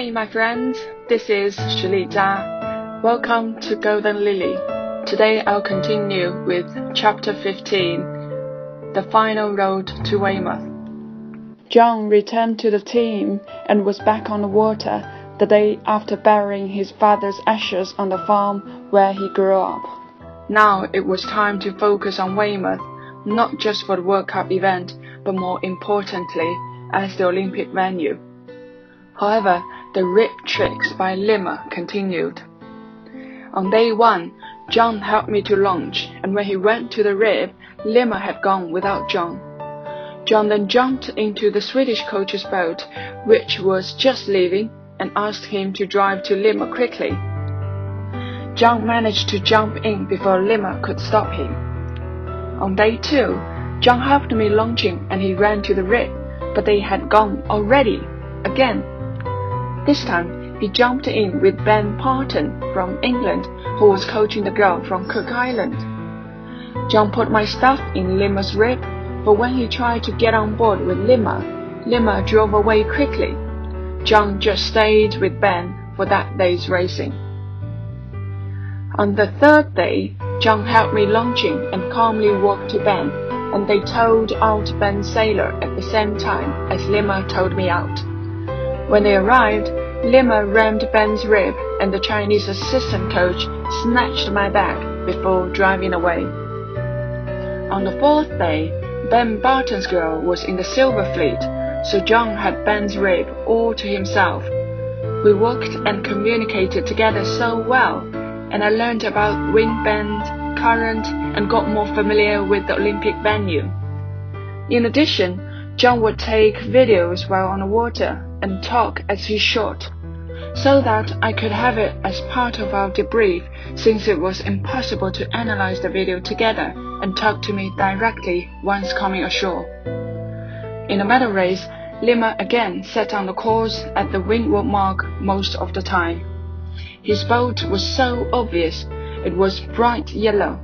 Hi, my friends. This is Shili. Welcome to Golden Lily. Today I'll continue with chapter 15, The Final Road to Weymouth. John returned to the team and was back on the water the day after burying his father's ashes on the farm where he grew up. Now it was time to focus on Weymouth, not just for the World Cup event, but more importantly, as the Olympic venue. However, the rib tricks by Limmer continued. On day one, John helped me to launch, and when he went to the rib, Limmer had gone without John. John then jumped into the Swedish coach's boat, which was just leaving, and asked him to drive to Limmer quickly. John managed to jump in before Limmer could stop him. On day two, John helped me launching and he ran to the rib, but they had gone already. Again, this time, he jumped in with Ben Parton from England, who was coaching the girl from Cook Island. John put my stuff in Lima's rib, but when he tried to get on board with Lima, Lima drove away quickly. John just stayed with Ben for that day's racing. On the third day, John helped me launching and calmly walked to Ben, and they towed out Ben's sailor at the same time as Lima towed me out. When they arrived, Limmer rammed Ben's rib, and the Chinese assistant coach snatched my bag before driving away. On the fourth day, Ben Barton's girl was in the Silver Fleet, so John had Ben's rib all to himself. We walked and communicated together so well, and I learned about wind bend, current, and got more familiar with the Olympic venue. In addition, John would take videos while on the water and talk as he shot, so that I could have it as part of our debrief since it was impossible to analyze the video together and talk to me directly once coming ashore. In the medal race, Limmer again sat on the course at the windward mark most of the time. His boat was so obvious, it was bright yellow.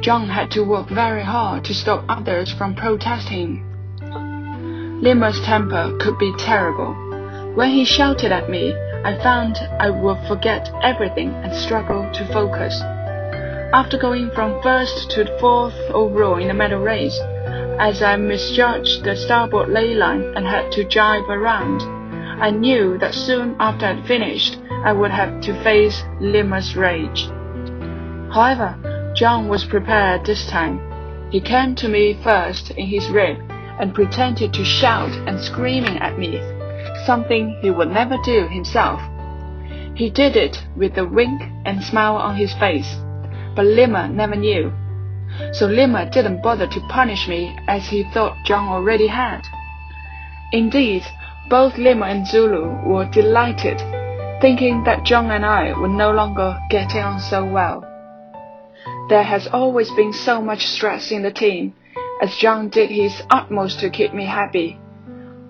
John had to work very hard to stop others from protesting Limmer's temper could be terrible. When he shouted at me, I found I would forget everything and struggle to focus. After going from first to fourth overall in the medal race, as I misjudged the starboard layline and had to jibe around, I knew that soon after I'd finished, I would have to face Limmer's rage. However, John was prepared this time. He came to me first in his rib and pretended to shout and screaming at me, something he would never do himself. He did it with a wink and smile on his face, but Lima never knew. So Lima didn't bother to punish me as he thought John already had. Indeed, both Lima and Zulu were delighted, thinking that John and I were no longer getting on so well. There has always been so much stress in the team as John did his utmost to keep me happy.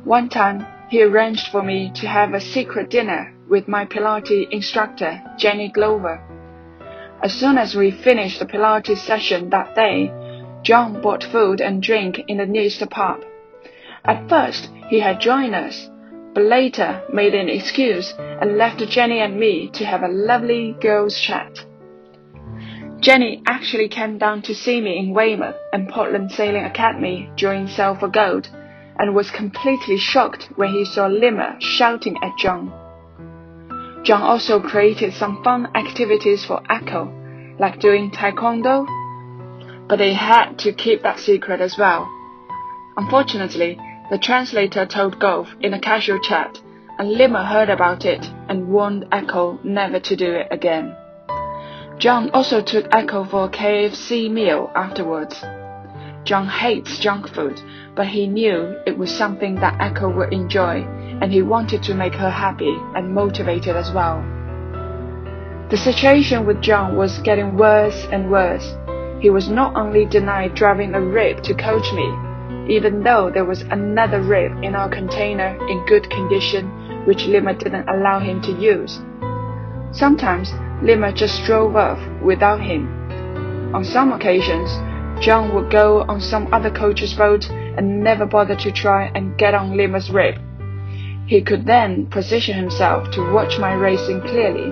One time, he arranged for me to have a secret dinner with my Pilates instructor, Jenny Glover. As soon as we finished the Pilates session that day, John bought food and drink in the nearest pub. At first, he had joined us, but later made an excuse and left Jenny and me to have a lovely girls' chat. Jenny actually came down to see me in Weymouth and Portland Sailing Academy during Sail for Gold, and was completely shocked when he saw Limmer shouting at John. John also created some fun activities for Echo, like doing taekwondo, but they had to keep that secret as well. Unfortunately, the translator told Golf in a casual chat, and Limmer heard about it and warned Echo never to do it again. John also took Echo for a KFC meal afterwards. John hates junk food, but he knew it was something that Echo would enjoy, and he wanted to make her happy and motivated as well. The situation with John was getting worse and worse. He was not only denied driving a rib to coach me, even though there was another rib in our container in good condition which Lima didn't allow him to use. Sometimes Limmer just drove off without him. On some occasions, John would go on some other coach's boat and never bother to try and get on Lima's rib. He could then position himself to watch my racing clearly.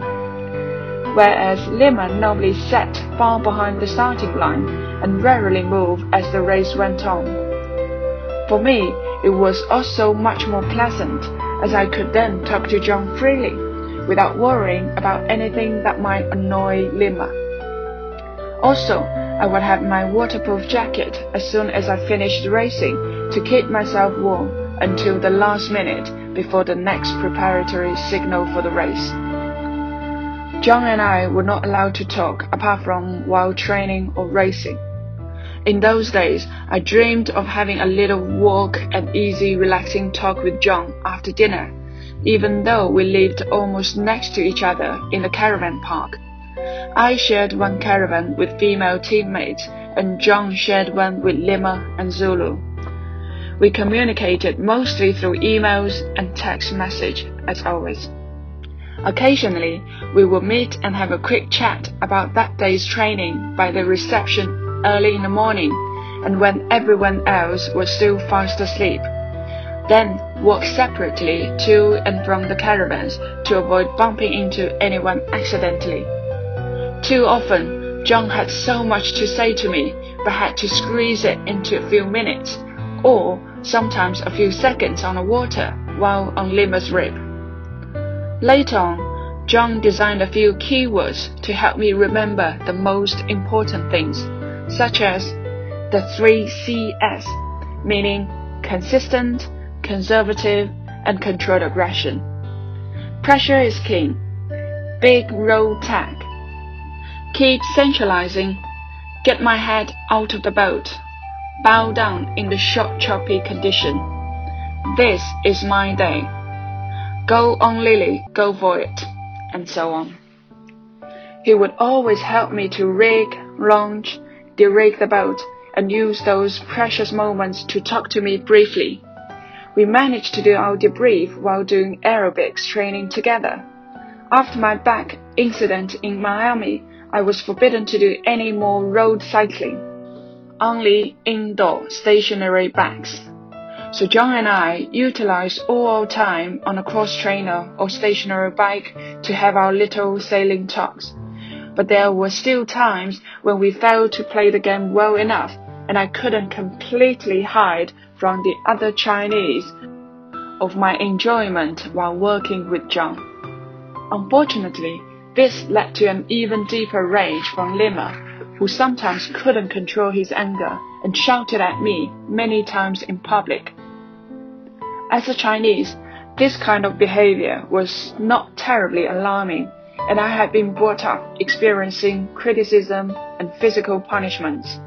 Whereas Lima normally sat far behind the starting line and rarely moved as the race went on. For me, it was also much more pleasant as I could then talk to John freely without worrying about anything that might annoy Lima. Also, I would have my waterproof jacket as soon as I finished racing to keep myself warm until the last minute before the next preparatory signal for the race. John and I were not allowed to talk apart from while training or racing. In those days, I dreamed of having a little walk and easy, relaxing talk with John after dinner, even though we lived almost next to each other in the caravan park. I shared one caravan with female teammates, and John shared one with Lima and Zulu. We communicated mostly through emails and text message, as always. Occasionally, we would meet and have a quick chat about that day's training by the reception early in the morning and when everyone else was still fast asleep. Then walk separately to and from the caravans to avoid bumping into anyone accidentally. Too often, John had so much to say to me, but had to squeeze it into a few minutes, or sometimes a few seconds on the water while on Lima's rib. Later on, John designed a few keywords to help me remember the most important things such as the three CS, meaning consistent, conservative, and controlled aggression. Pressure is king. Big roll tag. Keep centralizing. Get my head out of the boat. Bow down in the short choppy condition. This is my day. Go on Lily, go for it, and so on. He would always help me to rig, launch, derake the boat, and use those precious moments to talk to me briefly. We managed to do our debrief while doing aerobics training together. After my back incident in Miami, I was forbidden to do any more road cycling, only indoor stationary bikes. So John and I utilized all our time on a cross trainer or stationary bike to have our little sailing talks but there were still times when we failed to play the game well enough, and I couldn't completely hide from the other Chinese of my enjoyment while working with John. Unfortunately, this led to an even deeper rage from Lima, who sometimes couldn't control his anger and shouted at me many times in public. As a Chinese, this kind of behavior was not terribly alarming and I had been brought up experiencing criticism and physical punishments.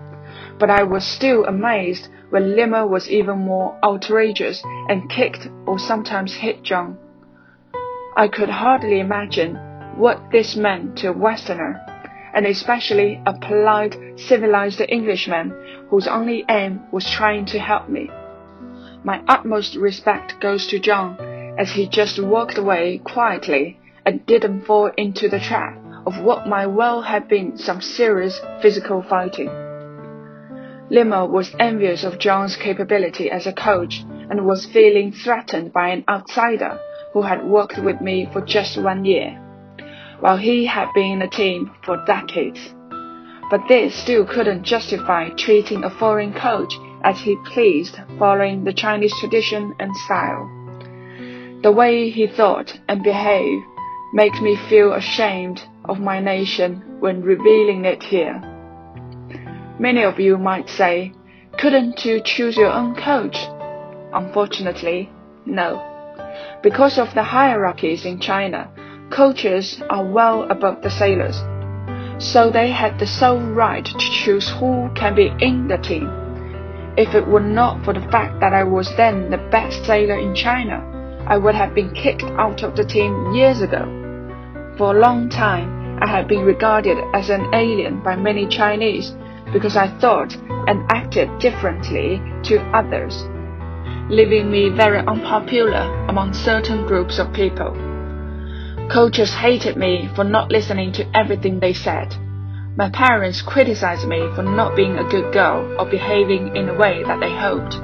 But I was still amazed when Lima was even more outrageous and kicked or sometimes hit John. I could hardly imagine what this meant to a Westerner, and especially a polite, civilized Englishman whose only aim was trying to help me. My utmost respect goes to John, as he just walked away quietly and didn't fall into the trap of what might well have been some serious physical fighting. Lima was envious of John's capability as a coach and was feeling threatened by an outsider who had worked with me for just one year, while he had been in the team for decades. But this still couldn't justify treating a foreign coach as he pleased following the Chinese tradition and style. The way he thought and behaved makes me feel ashamed of my nation when revealing it here. Many of you might say, couldn't you choose your own coach? Unfortunately, no. Because of the hierarchies in China, coaches are well above the sailors. So they had the sole right to choose who can be in the team. If it were not for the fact that I was then the best sailor in China, I would have been kicked out of the team years ago. For a long time, I had been regarded as an alien by many Chinese because I thought and acted differently to others, leaving me very unpopular among certain groups of people. Coaches hated me for not listening to everything they said. My parents criticized me for not being a good girl or behaving in a way that they hoped.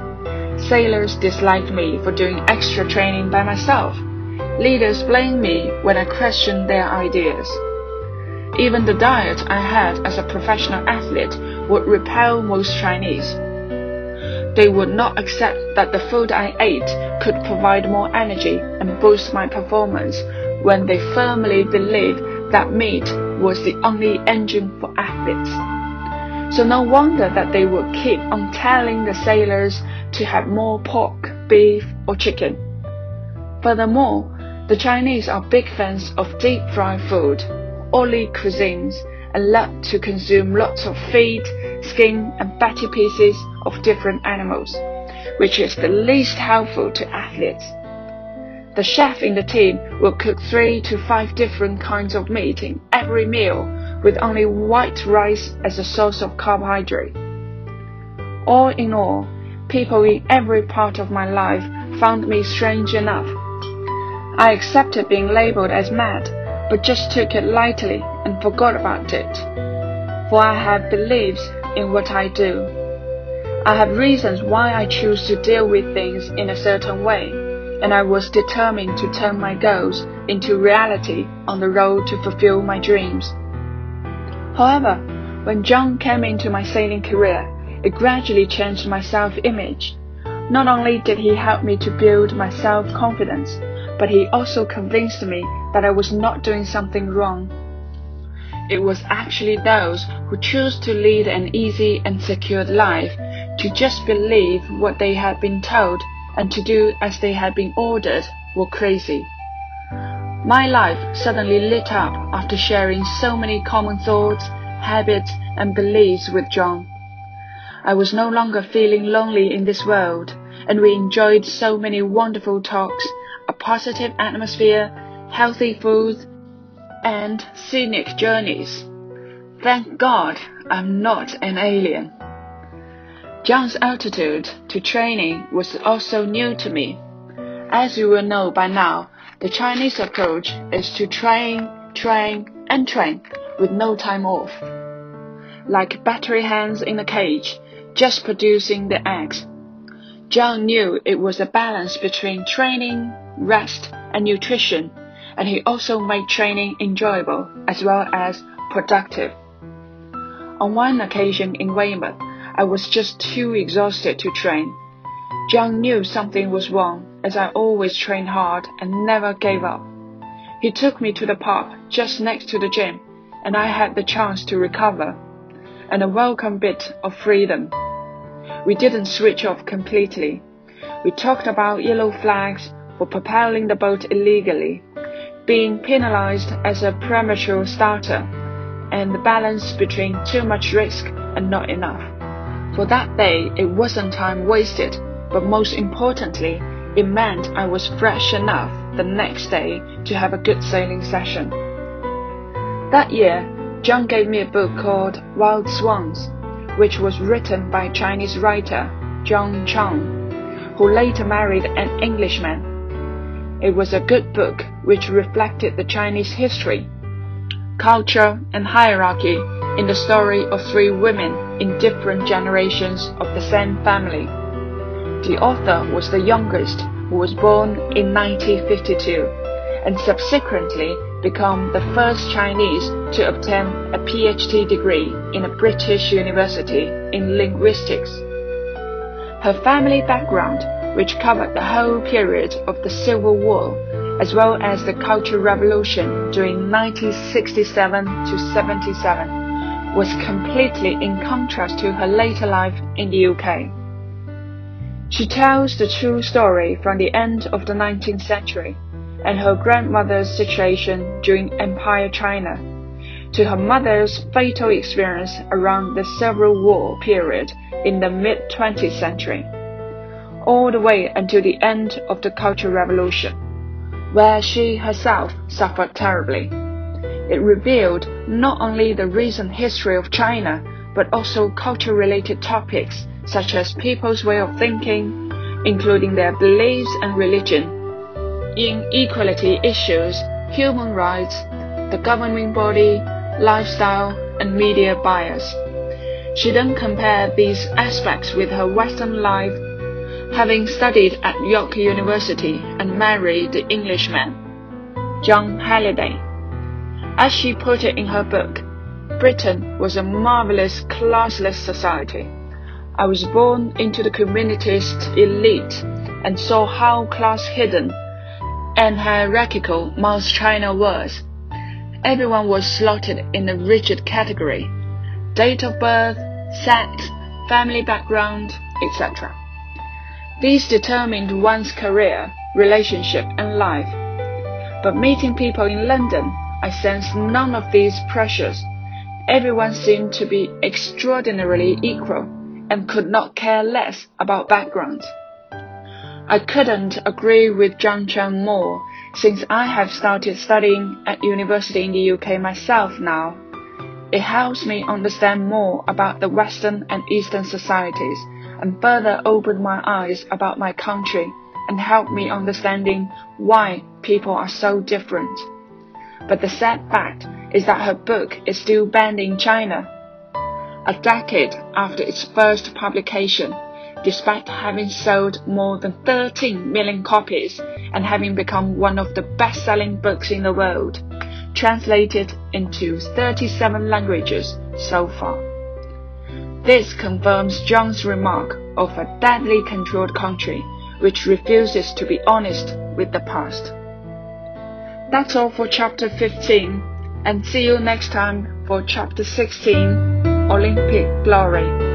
Sailors disliked me for doing extra training by myself. Leaders blamed me when I questioned their ideas. Even the diet I had as a professional athlete would repel most Chinese. They would not accept that the food I ate could provide more energy and boost my performance when they firmly believed that meat was the only engine for athletes. So no wonder that they would keep on telling the sailors to have more pork, beef, or chicken. Furthermore, the Chinese are big fans of deep fried food, oily cuisines, and love to consume lots of feet, skin, and fatty pieces of different animals, which is the least helpful to athletes. The chef in the team will cook three to five different kinds of meat in every meal with only white rice as a source of carbohydrate. All in all, people in every part of my life found me strange enough. I accepted being labeled as mad, but just took it lightly and forgot about it. For I have beliefs in what I do. I have reasons why I choose to deal with things in a certain way, and I was determined to turn my goals into reality on the road to fulfill my dreams. However, when John came into my sailing career, it gradually changed my self-image. Not only did he help me to build my self-confidence, but he also convinced me that I was not doing something wrong it was actually those who chose to lead an easy and secured life to just believe what they had been told and to do as they had been ordered were crazy. My life suddenly lit up after sharing so many common thoughts, habits, and beliefs with John. I was no longer feeling lonely in this world, and we enjoyed so many wonderful talks, positive atmosphere, healthy food, and scenic journeys. Thank God I'm not an alien. John's attitude to training was also new to me. As you will know by now, the Chinese approach is to train, train, and train with no time off. Like battery hens in a cage, just producing the eggs. John knew it was a balance between training, rest, and nutrition and he also made training enjoyable as well as productive. On one occasion in Weymouth, I was just too exhausted to train. John knew something was wrong as I always trained hard and never gave up. He took me to the pub just next to the gym and I had the chance to recover and a welcome bit of freedom. We didn't switch off completely. We talked about yellow flags for propelling the boat illegally being penalized as a premature starter, and the balance between too much risk and not enough. For that day, it wasn't time wasted, but most importantly, it meant I was fresh enough the next day to have a good sailing session. That year, John gave me a book called Wild Swans, which was written by Chinese writer Jung Chang, who later married an Englishman it was a good book which reflected the Chinese history, culture, and hierarchy in the story of three women in different generations of the same family. The author was the youngest who was born in 1952 and subsequently became the first Chinese to obtain a PhD degree in a British university in linguistics. Her family background which covered the whole period of the Civil War, as well as the Cultural Revolution during 1967 to 77, was completely in contrast to her later life in the UK. She tells the true story from the end of the 19th century and her grandmother's situation during Empire China to her mother's fatal experience around the Civil War period in the mid 20th century all the way until the end of the Cultural Revolution, where she herself suffered terribly. It revealed not only the recent history of China, but also culture related topics such as people's way of thinking, including their beliefs and religion, inequality issues, human rights, the governing body, lifestyle, and media bias. She then compared these aspects with her Western life having studied at York University and married the Englishman, Jon Halliday. As she put it in her book, Britain was a marvelous classless society. I was born into the communist elite and saw how class hidden and hierarchical most China was. Everyone was slotted in a rigid category date of birth, sex, family background, etc. These determined one's career, relationship, and life. But meeting people in London, I sensed none of these pressures. Everyone seemed to be extraordinarily equal and could not care less about background. I couldn't agree with Zhang Chen more since I have started studying at university in the UK myself now. It helps me understand more about the Western and Eastern societies and further opened my eyes about my country and helped me understanding why people are so different. But the sad fact is that her book is still banned in China. A decade after its first publication, despite having sold more than 13 million copies and having become one of the best-selling books in the world, translated into 37 languages so far. This confirms John's remark of a deadly controlled country which refuses to be honest with the past. That's all for chapter 15, and see you next time for chapter 16 Olympic Glory.